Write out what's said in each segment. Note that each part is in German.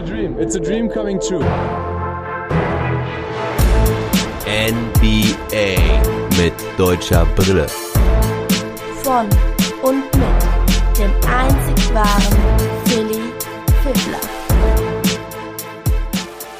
a dream. It's a dream coming true. NBA mit deutscher Brille. Von und mit dem einzig wahren Philly Fiddler.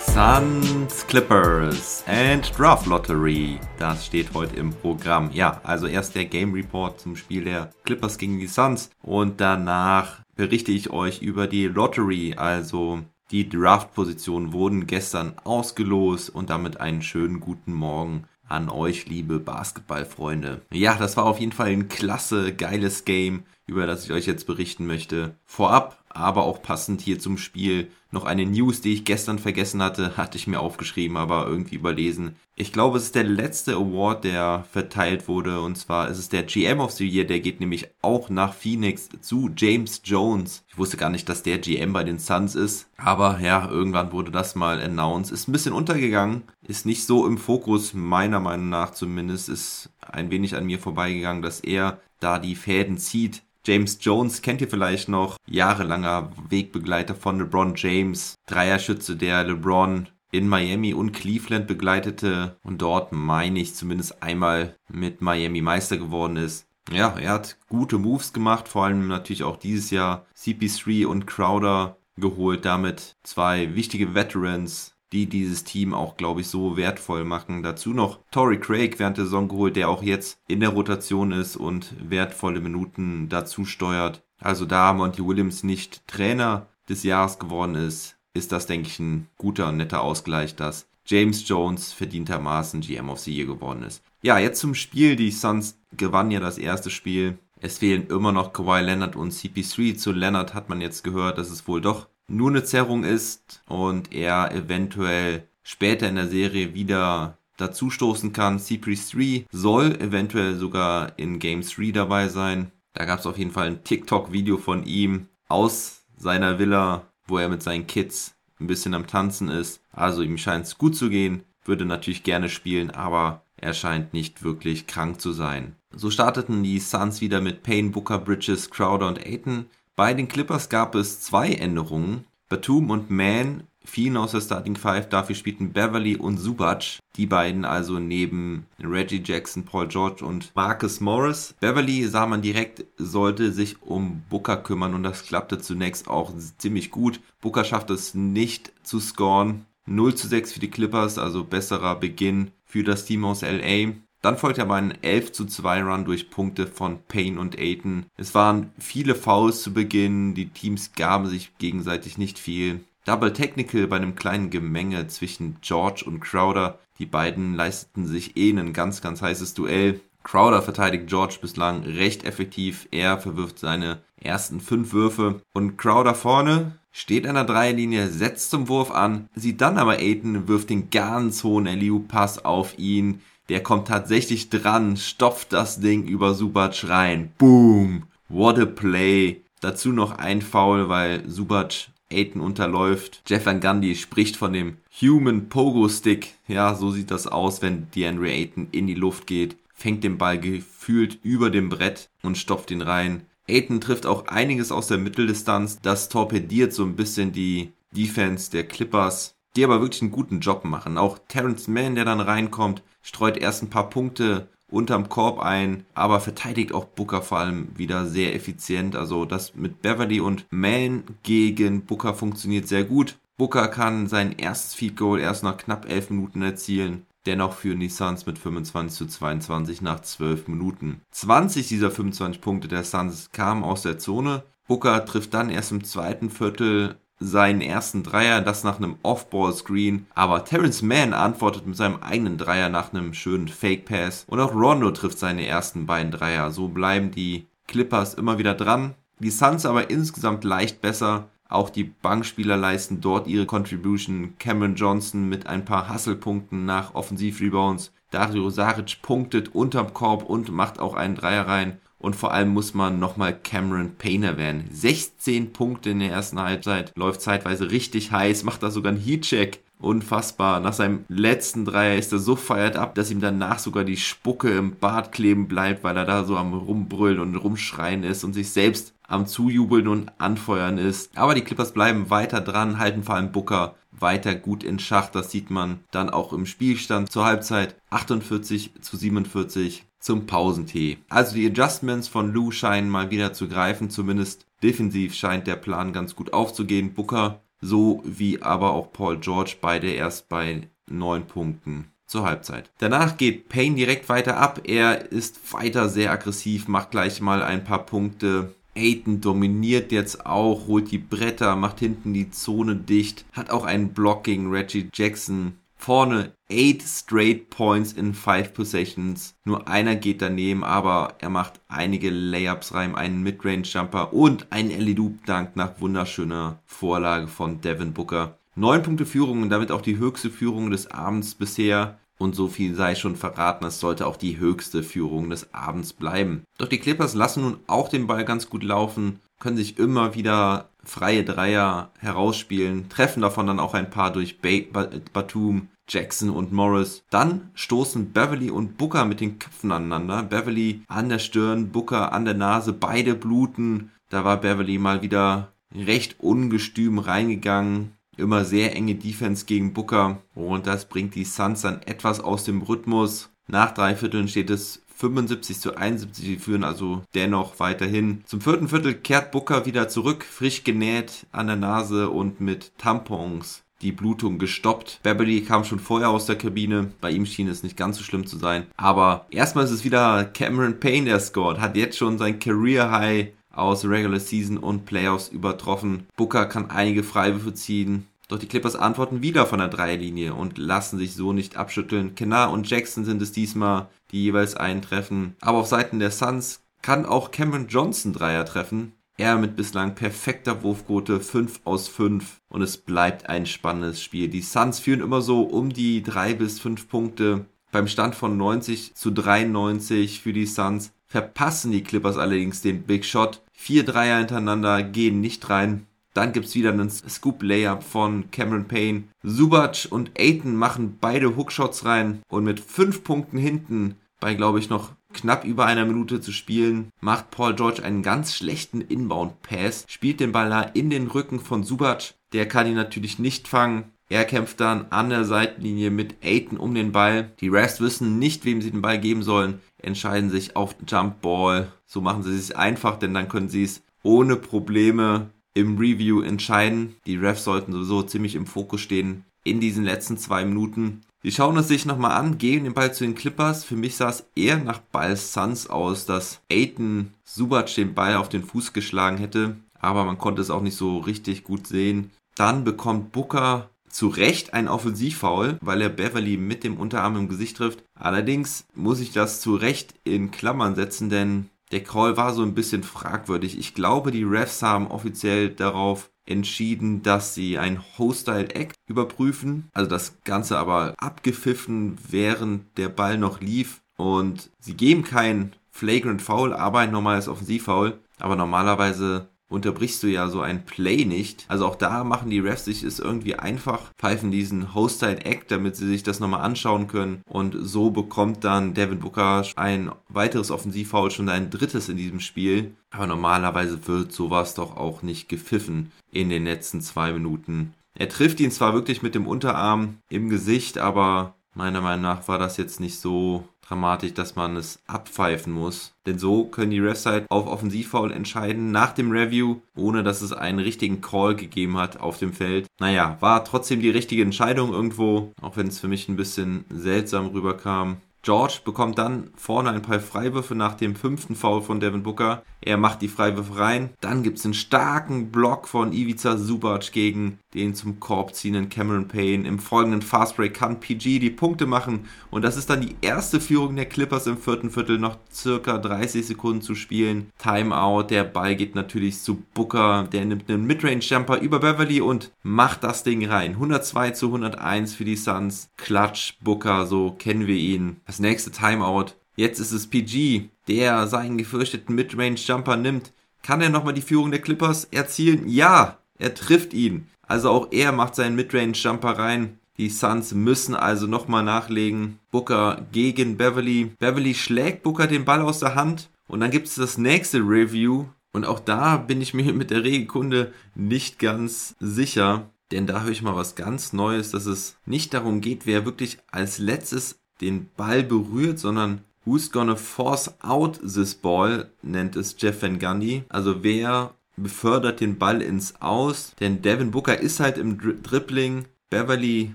Suns Clippers and Draft Lottery. Das steht heute im Programm. Ja, also erst der Game Report zum Spiel der Clippers gegen die Suns und danach berichte ich euch über die Lottery, also die Draft-Positionen wurden gestern ausgelost und damit einen schönen guten Morgen an euch, liebe Basketballfreunde. Ja, das war auf jeden Fall ein klasse, geiles Game, über das ich euch jetzt berichten möchte. Vorab aber auch passend hier zum Spiel noch eine News, die ich gestern vergessen hatte, hatte ich mir aufgeschrieben, aber irgendwie überlesen. Ich glaube, es ist der letzte Award, der verteilt wurde, und zwar ist es der GM of the Year, der geht nämlich auch nach Phoenix zu James Jones. Ich wusste gar nicht, dass der GM bei den Suns ist, aber ja, irgendwann wurde das mal announced. Ist ein bisschen untergegangen, ist nicht so im Fokus, meiner Meinung nach zumindest, ist ein wenig an mir vorbeigegangen, dass er da die Fäden zieht James Jones kennt ihr vielleicht noch, jahrelanger Wegbegleiter von LeBron James, Dreierschütze, der LeBron in Miami und Cleveland begleitete und dort, meine ich, zumindest einmal mit Miami Meister geworden ist. Ja, er hat gute Moves gemacht, vor allem natürlich auch dieses Jahr CP3 und Crowder geholt, damit zwei wichtige Veterans die dieses Team auch, glaube ich, so wertvoll machen. Dazu noch Tory Craig während der Saison geholt, der auch jetzt in der Rotation ist und wertvolle Minuten dazu steuert. Also da Monty Williams nicht Trainer des Jahres geworden ist, ist das, denke ich, ein guter netter Ausgleich, dass James Jones verdientermaßen GM of the Year geworden ist. Ja, jetzt zum Spiel. Die Suns gewannen ja das erste Spiel. Es fehlen immer noch Kawhi Leonard und CP3. Zu Leonard hat man jetzt gehört, dass es wohl doch nur eine Zerrung ist und er eventuell später in der Serie wieder dazustoßen kann. CP3 soll eventuell sogar in Game 3 dabei sein. Da gab es auf jeden Fall ein TikTok-Video von ihm aus seiner Villa, wo er mit seinen Kids ein bisschen am Tanzen ist. Also ihm scheint es gut zu gehen, würde natürlich gerne spielen, aber er scheint nicht wirklich krank zu sein. So starteten die Suns wieder mit Payne, Booker, Bridges, Crowder und Aiton. Bei den Clippers gab es zwei Änderungen. Batum und Mann fielen aus der Starting Five, dafür spielten Beverly und Subac, die beiden also neben Reggie Jackson, Paul George und Marcus Morris. Beverly sah man direkt, sollte sich um Booker kümmern und das klappte zunächst auch ziemlich gut. Booker schaffte es nicht zu scoren. 0 zu 6 für die Clippers, also besserer Beginn für das Team aus LA. Dann folgte aber ein 11 zu 2 Run durch Punkte von Payne und Aiton. Es waren viele Fouls zu Beginn, die Teams gaben sich gegenseitig nicht viel. Double Technical bei einem kleinen Gemenge zwischen George und Crowder. Die beiden leisteten sich eh ein ganz, ganz heißes Duell. Crowder verteidigt George bislang recht effektiv. Er verwirft seine ersten fünf Würfe. Und Crowder vorne steht an der Dreierlinie, setzt zum Wurf an, sieht dann aber Aiton, wirft den ganz hohen Eliu-Pass auf ihn. Der kommt tatsächlich dran, stopft das Ding über Subac rein. Boom! What a play! Dazu noch ein Foul, weil Subac Aiton unterläuft. Jeff Van Gundy spricht von dem Human Pogo Stick. Ja, so sieht das aus, wenn DeAndre Aiton in die Luft geht. Fängt den Ball gefühlt über dem Brett und stopft ihn rein. Aiton trifft auch einiges aus der Mitteldistanz. Das torpediert so ein bisschen die Defense der Clippers die aber wirklich einen guten Job machen. Auch Terrence Mann, der dann reinkommt, streut erst ein paar Punkte unterm Korb ein, aber verteidigt auch Booker vor allem wieder sehr effizient. Also das mit Beverly und Mann gegen Booker funktioniert sehr gut. Booker kann sein erstes Feed Goal erst nach knapp 11 Minuten erzielen. Dennoch führen die Suns mit 25 zu 22 nach 12 Minuten. 20 dieser 25 Punkte der Suns kamen aus der Zone. Booker trifft dann erst im zweiten Viertel seinen ersten Dreier, das nach einem Off-Ball-Screen. Aber Terrence Mann antwortet mit seinem eigenen Dreier nach einem schönen Fake-Pass. Und auch Rondo trifft seine ersten beiden Dreier. So bleiben die Clippers immer wieder dran. Die Suns aber insgesamt leicht besser. Auch die Bankspieler leisten dort ihre Contribution. Cameron Johnson mit ein paar Hustle-Punkten nach Offensiv-Rebounds. Dario Saric punktet unterm Korb und macht auch einen Dreier rein. Und vor allem muss man nochmal Cameron Payne erwähnen. 16 Punkte in der ersten Halbzeit, läuft zeitweise richtig heiß, macht da sogar einen Heatcheck. Unfassbar. Nach seinem letzten Dreier ist er so feiert ab, dass ihm danach sogar die Spucke im Bart kleben bleibt, weil er da so am Rumbrüllen und Rumschreien ist und sich selbst am Zujubeln und Anfeuern ist. Aber die Clippers bleiben weiter dran, halten vor allem Booker weiter gut in Schach. Das sieht man dann auch im Spielstand zur Halbzeit 48 zu 47 zum Pausentee. Also die Adjustments von Lou scheinen mal wieder zu greifen, zumindest defensiv scheint der Plan ganz gut aufzugehen. Booker so wie aber auch Paul George beide erst bei neun Punkten zur Halbzeit. Danach geht Payne direkt weiter ab. Er ist weiter sehr aggressiv, macht gleich mal ein paar Punkte. Aiton dominiert jetzt auch, holt die Bretter, macht hinten die Zone dicht, hat auch einen Block gegen Reggie Jackson. Vorne 8 straight points in 5 possessions. Nur einer geht daneben, aber er macht einige Layups rein, einen Midrange Jumper und einen Ellie Loop Dank nach wunderschöner Vorlage von Devin Booker. 9 Punkte Führung und damit auch die höchste Führung des Abends bisher. Und so viel sei schon verraten, es sollte auch die höchste Führung des Abends bleiben. Doch die Clippers lassen nun auch den Ball ganz gut laufen, können sich immer wieder freie Dreier herausspielen, treffen davon dann auch ein paar durch Batum, Jackson und Morris. Dann stoßen Beverly und Booker mit den Köpfen aneinander. Beverly an der Stirn, Booker an der Nase, beide bluten. Da war Beverly mal wieder recht ungestüm reingegangen, immer sehr enge Defense gegen Booker und das bringt die Suns dann etwas aus dem Rhythmus. Nach drei Vierteln steht es 75 zu 71, die führen also dennoch weiterhin. Zum vierten Viertel kehrt Booker wieder zurück, frisch genäht an der Nase und mit Tampons die Blutung gestoppt. Beverly kam schon vorher aus der Kabine. Bei ihm schien es nicht ganz so schlimm zu sein. Aber erstmal ist es wieder Cameron Payne, der scored. Hat jetzt schon sein Career High aus Regular Season und Playoffs übertroffen. Booker kann einige Freiwürfe ziehen. Doch die Clippers antworten wieder von der Dreierlinie und lassen sich so nicht abschütteln. Kennar und Jackson sind es diesmal, die jeweils einen treffen. Aber auf Seiten der Suns kann auch Cameron Johnson Dreier treffen. Er mit bislang perfekter Wurfquote 5 aus 5 und es bleibt ein spannendes Spiel. Die Suns führen immer so um die 3 bis 5 Punkte. Beim Stand von 90 zu 93 für die Suns verpassen die Clippers allerdings den Big Shot. Vier Dreier hintereinander gehen nicht rein. Dann gibt es wieder einen Scoop-Layup von Cameron Payne. Subac und Aiton machen beide Hookshots rein und mit fünf Punkten hinten bei, glaube ich, noch knapp über einer Minute zu spielen, macht Paul George einen ganz schlechten Inbound-Pass, spielt den Ball da in den Rücken von Subac. Der kann ihn natürlich nicht fangen. Er kämpft dann an der Seitenlinie mit Aiton um den Ball. Die Refs wissen nicht, wem sie den Ball geben sollen, entscheiden sich auf Jump Ball. So machen sie es einfach, denn dann können sie es ohne Probleme im Review entscheiden. Die Refs sollten sowieso ziemlich im Fokus stehen in diesen letzten zwei Minuten. Die schauen es sich nochmal an, geben den Ball zu den Clippers. Für mich sah es eher nach Ball Suns aus, dass Aiton Subac den Ball auf den Fuß geschlagen hätte. Aber man konnte es auch nicht so richtig gut sehen. Dann bekommt Booker zu Recht ein Offensivfoul, weil er Beverly mit dem Unterarm im Gesicht trifft. Allerdings muss ich das zu Recht in Klammern setzen, denn der Call war so ein bisschen fragwürdig. Ich glaube, die Refs haben offiziell darauf entschieden, dass sie ein Hostile Act überprüfen. Also das Ganze aber abgepfiffen, während der Ball noch lief. Und sie geben kein Flagrant Foul, aber ein normales Offensivfoul. Aber normalerweise unterbrichst du ja so ein Play nicht. Also auch da machen die Refs sich es irgendwie einfach, pfeifen diesen Hostile Act, damit sie sich das nochmal anschauen können. Und so bekommt dann Devin Booker ein weiteres Offensivfoul, schon ein drittes in diesem Spiel. Aber normalerweise wird sowas doch auch nicht gepfiffen in den letzten zwei Minuten. Er trifft ihn zwar wirklich mit dem Unterarm im Gesicht, aber meiner Meinung nach war das jetzt nicht so dramatisch, dass man es abpfeifen muss. Denn so können die Refs halt auf Offensivfoul entscheiden nach dem Review, ohne dass es einen richtigen Call gegeben hat auf dem Feld. Naja, war trotzdem die richtige Entscheidung irgendwo, auch wenn es für mich ein bisschen seltsam rüberkam. George bekommt dann vorne ein paar Freiwürfe nach dem fünften Foul von Devin Booker. Er macht die Freiwürfe rein. Dann gibt es einen starken Block von Ivica Subac gegen den zum Korb ziehenden Cameron Payne. Im folgenden Fastbreak kann PG die Punkte machen. Und das ist dann die erste Führung der Clippers im vierten Viertel. Noch circa 30 Sekunden zu spielen. Timeout. Der Ball geht natürlich zu Booker. Der nimmt einen Midrange-Jumper über Beverly und macht das Ding rein. 102 zu 101 für die Suns. Klatsch Booker, so kennen wir ihn. Das nächste Timeout. Jetzt ist es PG, der seinen gefürchteten Midrange-Jumper nimmt. Kann er nochmal die Führung der Clippers erzielen? Ja, er trifft ihn. Also auch er macht seinen Midrange-Jumper rein. Die Suns müssen also nochmal nachlegen. Booker gegen Beverly. Beverly schlägt Booker den Ball aus der Hand. Und dann gibt es das nächste Review. Und auch da bin ich mir mit der Regelkunde nicht ganz sicher, denn da höre ich mal was ganz Neues, dass es nicht darum geht, wer wirklich als letztes den Ball berührt, sondern who's gonna force out this ball, nennt es Jeff Van Gundy. Also wer befördert den Ball ins Aus, denn Devin Booker ist halt im Dri Dribbling, Beverly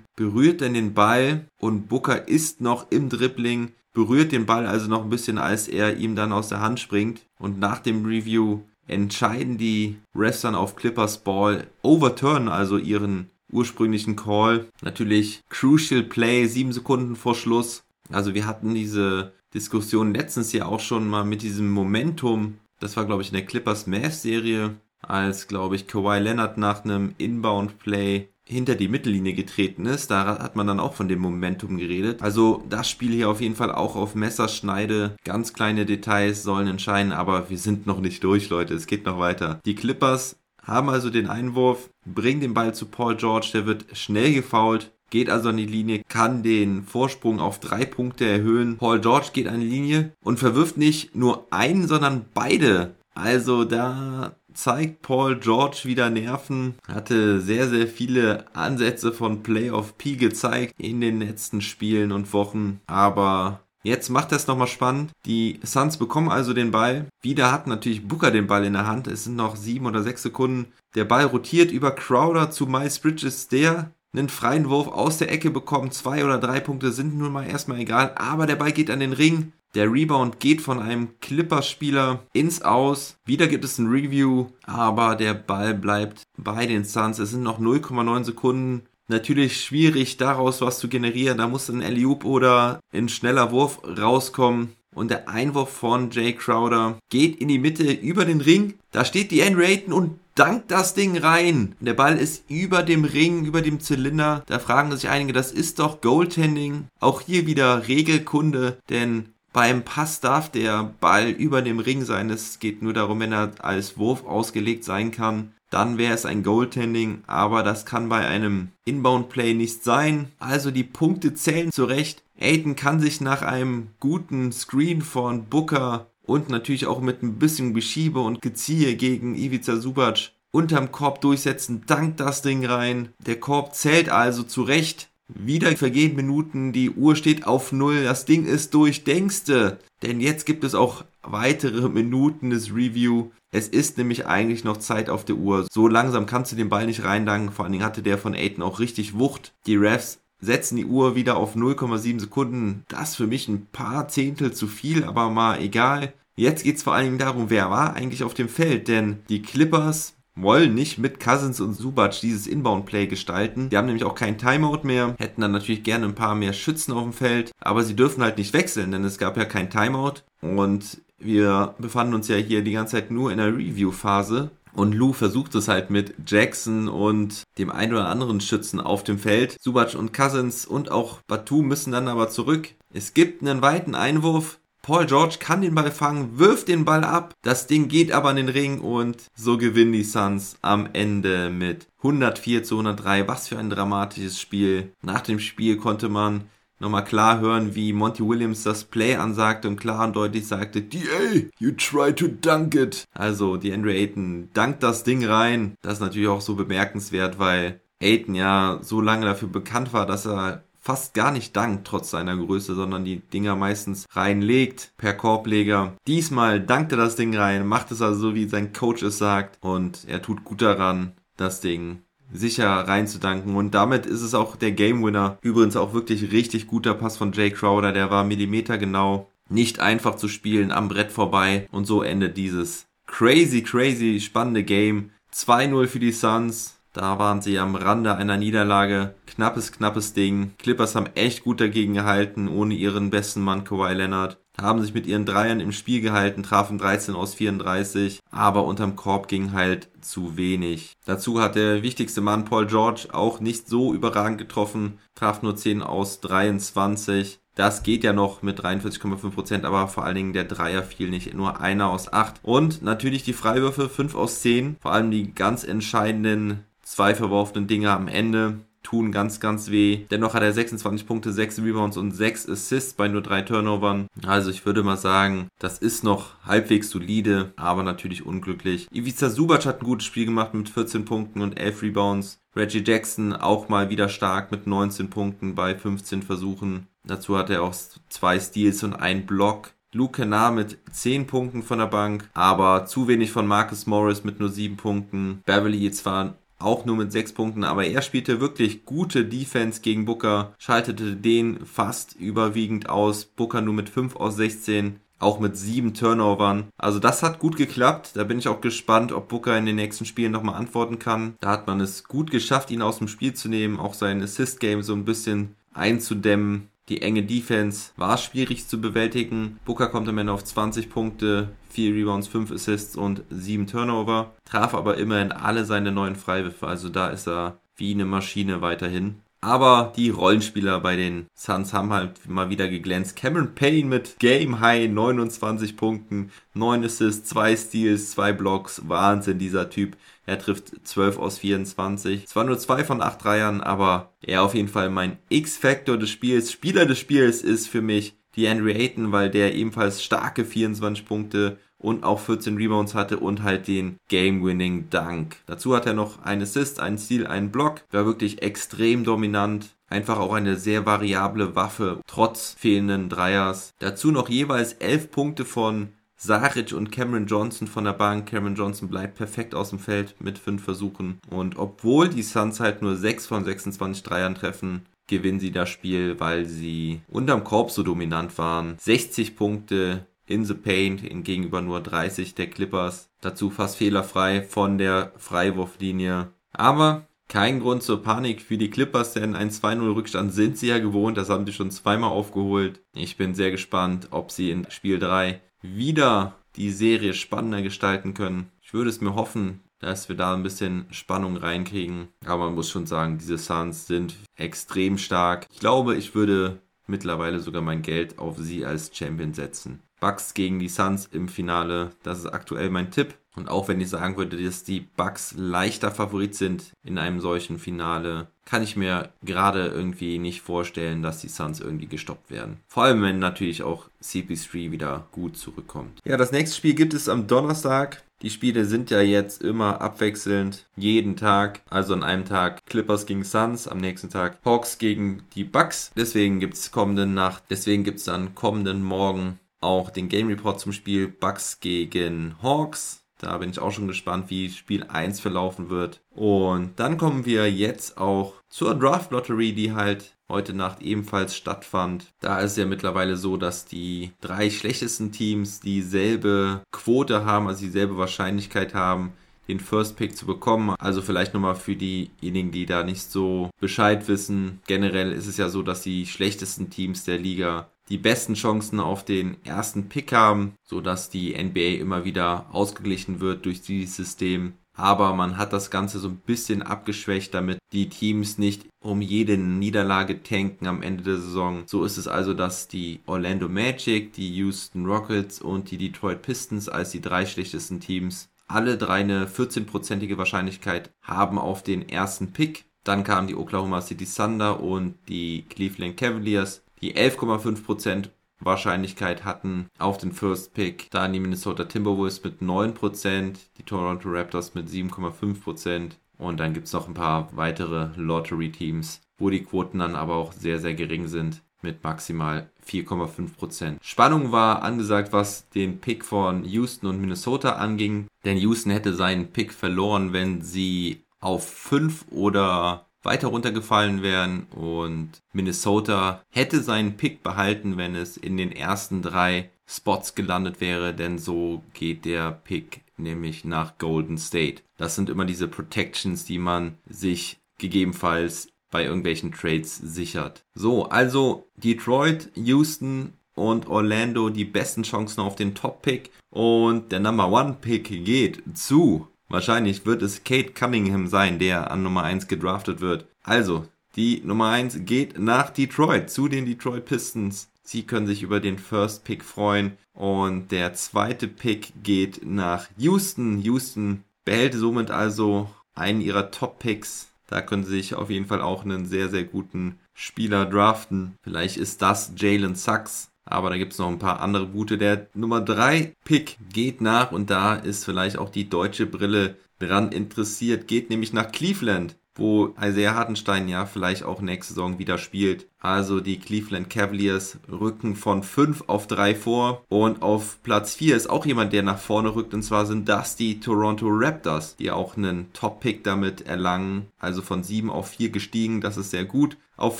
berührt dann den Ball und Booker ist noch im Dribbling, berührt den Ball also noch ein bisschen, als er ihm dann aus der Hand springt. Und nach dem Review entscheiden die Refs dann auf Clippers Ball, overturn also ihren ursprünglichen Call. Natürlich Crucial Play, sieben Sekunden vor Schluss. Also wir hatten diese Diskussion letztens ja auch schon mal mit diesem Momentum. Das war, glaube ich, in der Clippers Mavs Serie, als, glaube ich, Kawhi Leonard nach einem Inbound Play hinter die Mittellinie getreten ist. Da hat man dann auch von dem Momentum geredet. Also das Spiel hier auf jeden Fall auch auf Messerschneide. Ganz kleine Details sollen entscheiden, aber wir sind noch nicht durch, Leute. Es geht noch weiter. Die Clippers haben also den Einwurf, bringen den Ball zu Paul George, der wird schnell gefoult, geht also an die Linie, kann den Vorsprung auf drei Punkte erhöhen. Paul George geht an die Linie und verwirft nicht nur einen, sondern beide. Also da zeigt Paul George wieder Nerven. Hatte sehr, sehr viele Ansätze von Playoff P gezeigt in den letzten Spielen und Wochen. Aber Jetzt macht das nochmal spannend. Die Suns bekommen also den Ball. Wieder hat natürlich Booker den Ball in der Hand. Es sind noch sieben oder sechs Sekunden. Der Ball rotiert über Crowder zu Miles Bridges, der einen freien Wurf aus der Ecke bekommt. Zwei oder drei Punkte sind nun mal erstmal egal. Aber der Ball geht an den Ring. Der Rebound geht von einem Clippers-Spieler ins Aus. Wieder gibt es ein Review, aber der Ball bleibt bei den Suns. Es sind noch 0,9 Sekunden. Natürlich schwierig, daraus was zu generieren. Da muss ein Eliup oder ein schneller Wurf rauskommen. Und der Einwurf von Jay Crowder geht in die Mitte über den Ring. Da steht die N-Raten und dankt das Ding rein. Der Ball ist über dem Ring, über dem Zylinder. Da fragen sich einige, das ist doch Goaltending. Auch hier wieder Regelkunde, denn beim Pass darf der Ball über dem Ring sein. Es geht nur darum, wenn er als Wurf ausgelegt sein kann. Dann wäre es ein Goaltending, aber das kann bei einem Inbound-Play nicht sein. Also die Punkte zählen zurecht. Aiden kann sich nach einem guten Screen von Booker und natürlich auch mit ein bisschen Beschiebe und Geziehe gegen Ivica Subac unterm Korb durchsetzen, dankt das Ding rein. Der Korb zählt also zurecht. Wieder vergehen Minuten, die Uhr steht auf Null, das Ding ist durch, denkste. Denn jetzt gibt es auch weitere Minuten des Review. Es ist nämlich eigentlich noch Zeit auf der Uhr. So langsam kannst du den Ball nicht reindanken. Vor allen Dingen hatte der von Aiden auch richtig Wucht. Die Refs setzen die Uhr wieder auf 0,7 Sekunden. Das für mich ein paar Zehntel zu viel, aber mal egal. Jetzt geht es vor allen Dingen darum, wer war eigentlich auf dem Feld. Denn die Clippers wollen nicht mit Cousins und Subac dieses Inbound-Play gestalten. Die haben nämlich auch keinen Timeout mehr, hätten dann natürlich gerne ein paar mehr Schützen auf dem Feld, aber sie dürfen halt nicht wechseln, denn es gab ja kein Timeout und wir befanden uns ja hier die ganze Zeit nur in der Review-Phase. Und Lou versucht es halt mit Jackson und dem einen oder anderen Schützen auf dem Feld. Subac und Cousins und auch Batu müssen dann aber zurück. Es gibt einen weiten Einwurf Paul George kann den Ball fangen, wirft den Ball ab. Das Ding geht aber in den Ring und so gewinnen die Suns am Ende mit 104 zu 103. Was für ein dramatisches Spiel. Nach dem Spiel konnte man nochmal klar hören, wie Monty Williams das Play ansagte und klar und deutlich sagte, DA, you try to dunk it. Also, die Andrew Ayton dankt das Ding rein. Das ist natürlich auch so bemerkenswert, weil Ayton ja so lange dafür bekannt war, dass er fast gar nicht dankt, trotz seiner Größe, sondern die Dinger meistens reinlegt per Korbleger. Diesmal dankt er das Ding rein, macht es also so, wie sein Coach es sagt und er tut gut daran, das Ding sicher reinzudanken. Und damit ist es auch der Game Winner. Übrigens auch wirklich richtig guter Pass von Jay Crowder. Der war Millimeter genau. Nicht einfach zu spielen, am Brett vorbei. Und so endet dieses crazy, crazy spannende Game. 2-0 für die Suns. Da waren sie am Rande einer Niederlage. Knappes, knappes Ding. Clippers haben echt gut dagegen gehalten, ohne ihren besten Mann Kawhi Leonard. Haben sich mit ihren Dreiern im Spiel gehalten, trafen 13 aus 34, aber unterm Korb ging halt zu wenig. Dazu hat der wichtigste Mann Paul George auch nicht so überragend getroffen, traf nur 10 aus 23. Das geht ja noch mit 43,5%, aber vor allen Dingen der Dreier fiel nicht, nur einer aus 8. Und natürlich die Freiwürfe 5 aus 10, vor allem die ganz entscheidenden zwei verworfenen Dinge am Ende. Tun ganz, ganz weh. Dennoch hat er 26 Punkte, 6 Rebounds und 6 Assists bei nur 3 Turnovern. Also ich würde mal sagen, das ist noch halbwegs solide, aber natürlich unglücklich. Ivica Subac hat ein gutes Spiel gemacht mit 14 Punkten und 11 Rebounds. Reggie Jackson auch mal wieder stark mit 19 Punkten bei 15 Versuchen. Dazu hat er auch zwei Steals und einen Block. Luke Kennard mit 10 Punkten von der Bank, aber zu wenig von Marcus Morris mit nur 7 Punkten. Beverly zwar auch nur mit 6 Punkten, aber er spielte wirklich gute Defense gegen Booker, schaltete den fast überwiegend aus. Booker nur mit 5 aus 16 auch mit sieben Turnovern. Also das hat gut geklappt. Da bin ich auch gespannt, ob Booker in den nächsten Spielen nochmal antworten kann. Da hat man es gut geschafft, ihn aus dem Spiel zu nehmen, auch sein Assist-Game so ein bisschen einzudämmen. Die enge Defense war schwierig zu bewältigen. Booker kommt am Ende auf 20 Punkte, 4 Rebounds, 5 Assists und 7 Turnover. Traf aber immerhin alle seine neuen Freiwürfe. Also da ist er wie eine Maschine weiterhin. Aber die Rollenspieler bei den Suns haben halt mal wieder geglänzt. Cameron Payne mit Game High 29 Punkten, 9 Assists, 2 Steals, 2 Blocks. Wahnsinn, dieser Typ. Er trifft 12 aus 24. Zwar nur 2 von 8 Dreiern, aber er auf jeden Fall mein X-Factor des Spiels. Spieler des Spiels ist für mich die Andrew Ayton, weil der ebenfalls starke 24 Punkte und auch 14 Rebounds hatte und halt den Game-Winning Dunk. Dazu hat er noch einen Assist, einen Steal, einen Block. War wirklich extrem dominant. Einfach auch eine sehr variable Waffe, trotz fehlenden Dreiers. Dazu noch jeweils 11 Punkte von Saric und Cameron Johnson von der Bank. Cameron Johnson bleibt perfekt aus dem Feld mit 5 Versuchen. Und obwohl die Suns halt nur 6 von 26 Dreiern treffen, gewinnen sie das Spiel, weil sie unterm Korb so dominant waren. 60 Punkte, in the paint gegenüber nur 30 der Clippers. Dazu fast fehlerfrei von der Freiwurflinie. Aber kein Grund zur Panik für die Clippers, denn ein 2-0 Rückstand sind sie ja gewohnt. Das haben sie schon zweimal aufgeholt. Ich bin sehr gespannt, ob sie in Spiel 3 wieder die Serie spannender gestalten können. Ich würde es mir hoffen, dass wir da ein bisschen Spannung reinkriegen. Aber man muss schon sagen, diese Suns sind extrem stark. Ich glaube, ich würde mittlerweile sogar mein Geld auf sie als Champion setzen. Bucks gegen die Suns im Finale. Das ist aktuell mein Tipp. Und auch wenn ich sagen würde, dass die Bucks leichter Favorit sind in einem solchen Finale, kann ich mir gerade irgendwie nicht vorstellen, dass die Suns irgendwie gestoppt werden. Vor allem, wenn natürlich auch CP3 wieder gut zurückkommt. Ja, das nächste Spiel gibt es am Donnerstag. Die Spiele sind ja jetzt immer abwechselnd, jeden Tag. Also an einem Tag Clippers gegen Suns, am nächsten Tag Hawks gegen die Bucks. Deswegen gibt es kommenden Nacht, deswegen gibt es dann kommenden Morgen auch den Game Report zum Spiel Bucks gegen Hawks. Da bin ich auch schon gespannt, wie Spiel 1 verlaufen wird. Und dann kommen wir jetzt auch zur Draft Lottery, die halt heute Nacht ebenfalls stattfand. Da ist es ja mittlerweile so, dass die drei schlechtesten Teams dieselbe Quote haben, also dieselbe Wahrscheinlichkeit haben, den First Pick zu bekommen. Also vielleicht nochmal für diejenigen, die da nicht so Bescheid wissen. Generell ist es ja so, dass die schlechtesten Teams der Liga die besten Chancen auf den ersten Pick haben, so dass die NBA immer wieder ausgeglichen wird durch dieses System. Aber man hat das Ganze so ein bisschen abgeschwächt, damit die Teams nicht um jede Niederlage tanken am Ende der Saison. So ist es also, dass die Orlando Magic, die Houston Rockets und die Detroit Pistons als die drei schlechtesten Teams alle drei eine 14-prozentige Wahrscheinlichkeit haben auf den ersten Pick. Dann kamen die Oklahoma City Thunder und die Cleveland Cavaliers, die 11,5% Wahrscheinlichkeit hatten auf den First Pick. Dann die Minnesota Timberwolves mit 9%, die Toronto Raptors mit 7,5% und dann gibt es noch ein paar weitere Lottery-Teams, wo die Quoten dann aber auch sehr, sehr gering sind mit maximal 4,5%. Spannung war angesagt, was den Pick von Houston und Minnesota anging, denn Houston hätte seinen Pick verloren, wenn sie auf 5 oder weiter runtergefallen wären und Minnesota hätte seinen Pick behalten, wenn es in den ersten drei Spots gelandet wäre, denn so geht der Pick nämlich nach Golden State. Das sind immer diese Protections, die man sich gegebenenfalls bei irgendwelchen Trades sichert. So, also Detroit, Houston und Orlando die besten Chancen auf den Top-Pick. Und der Number One-Pick geht zu. Wahrscheinlich wird es Kate Cunningham sein, der an Nummer 1 gedraftet wird. Also, die Nummer 1 geht nach Detroit, zu den Detroit Pistons. Sie können sich über den First Pick freuen. Und der zweite Pick geht nach Houston. Houston behält somit also einen ihrer Top-Picks Da können sie sich auf jeden Fall auch einen sehr, sehr guten Spieler draften. Vielleicht ist das Jalen Sachs. Aber da gibt es noch ein paar andere gute. Der Nummer 3 Pick geht nach und da ist vielleicht auch die deutsche Brille dran interessiert. Geht nämlich nach Cleveland wo Isaiah Hartenstein ja vielleicht auch nächste Saison wieder spielt. Also die Cleveland Cavaliers rücken von 5 auf 3 vor und auf Platz 4 ist auch jemand, der nach vorne rückt und zwar sind das die Toronto Raptors, die auch einen Top-Pick damit erlangen, also von 7 auf 4 gestiegen, das ist sehr gut. Auf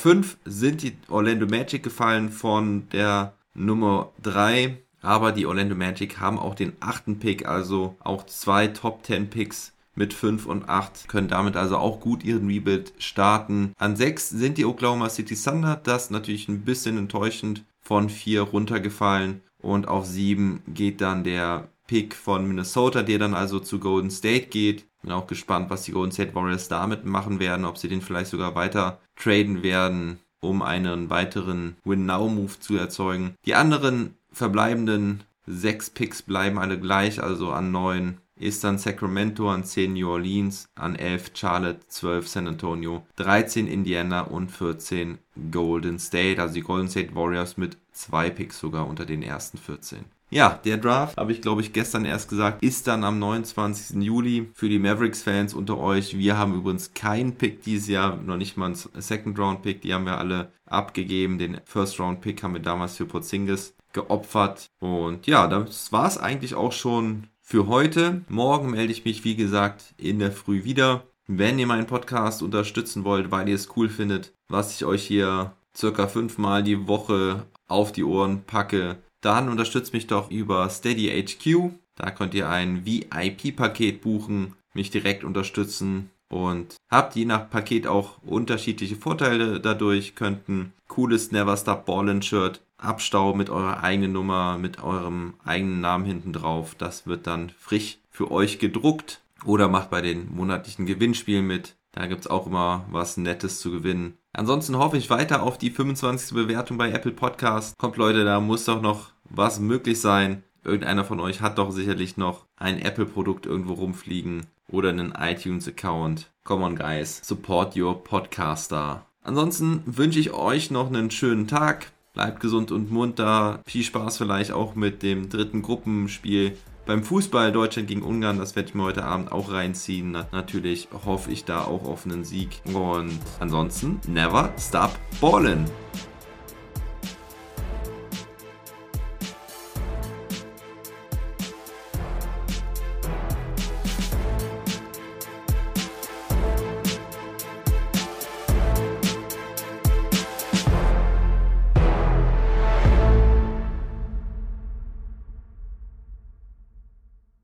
5 sind die Orlando Magic gefallen von der Nummer 3, aber die Orlando Magic haben auch den achten Pick, also auch zwei Top 10 Picks mit 5 und 8, können damit also auch gut ihren Rebuild starten. An 6 sind die Oklahoma City Thunder, das natürlich ein bisschen enttäuschend von 4 runtergefallen und auf 7 geht dann der Pick von Minnesota, der dann also zu Golden State geht. Bin auch gespannt, was die Golden State Warriors damit machen werden, ob sie den vielleicht sogar weiter traden werden, um einen weiteren Win-Now-Move zu erzeugen. Die anderen verbleibenden sechs Picks bleiben alle gleich, also an 9 ist dann Sacramento, an 10 New Orleans, an 11 Charlotte, 12 San Antonio, 13 Indiana und 14 Golden State. Also die Golden State Warriors mit zwei Picks sogar unter den ersten 14. Ja, der Draft, habe ich glaube ich gestern erst gesagt, ist dann am 29. Juli für die Mavericks-Fans unter euch. Wir haben übrigens keinen Pick dieses Jahr, noch nicht mal einen Second-Round-Pick, die haben wir alle abgegeben. Den First-Round-Pick haben wir damals für Porzingis geopfert. Und ja, das war es eigentlich auch schon für heute. Morgen melde ich mich, wie gesagt, in der Früh wieder. Wenn ihr meinen Podcast unterstützen wollt, weil ihr es cool findet, was ich euch hier circa fünfmal die Woche auf die Ohren packe, dann unterstützt mich doch über Steady HQ. Da könnt ihr ein VIP-Paket buchen, mich direkt unterstützen und habt je nach Paket auch unterschiedliche Vorteile dadurch. Könnt ein cooles Never Stop Ballin Shirt Abstau mit eurer eigenen Nummer, mit eurem eigenen Namen hinten drauf. Das wird dann frisch für euch gedruckt. Oder macht bei den monatlichen Gewinnspielen mit. Da gibt's auch immer was Nettes zu gewinnen. Ansonsten hoffe ich weiter auf die 25. Bewertung bei Apple Podcast. Kommt Leute, da muss doch noch was möglich sein. Irgendeiner von euch hat doch sicherlich noch ein Apple-Produkt irgendwo rumfliegen oder einen iTunes-Account. Come on, guys. Support your podcaster. Ansonsten wünsche ich euch noch einen schönen Tag. Bleibt gesund und munter. Viel Spaß vielleicht auch mit dem dritten Gruppenspiel beim Fußball Deutschland gegen Ungarn. Das werde ich mir heute Abend auch reinziehen. Natürlich hoffe ich da auch auf einen Sieg. Und ansonsten, never stop ballin'.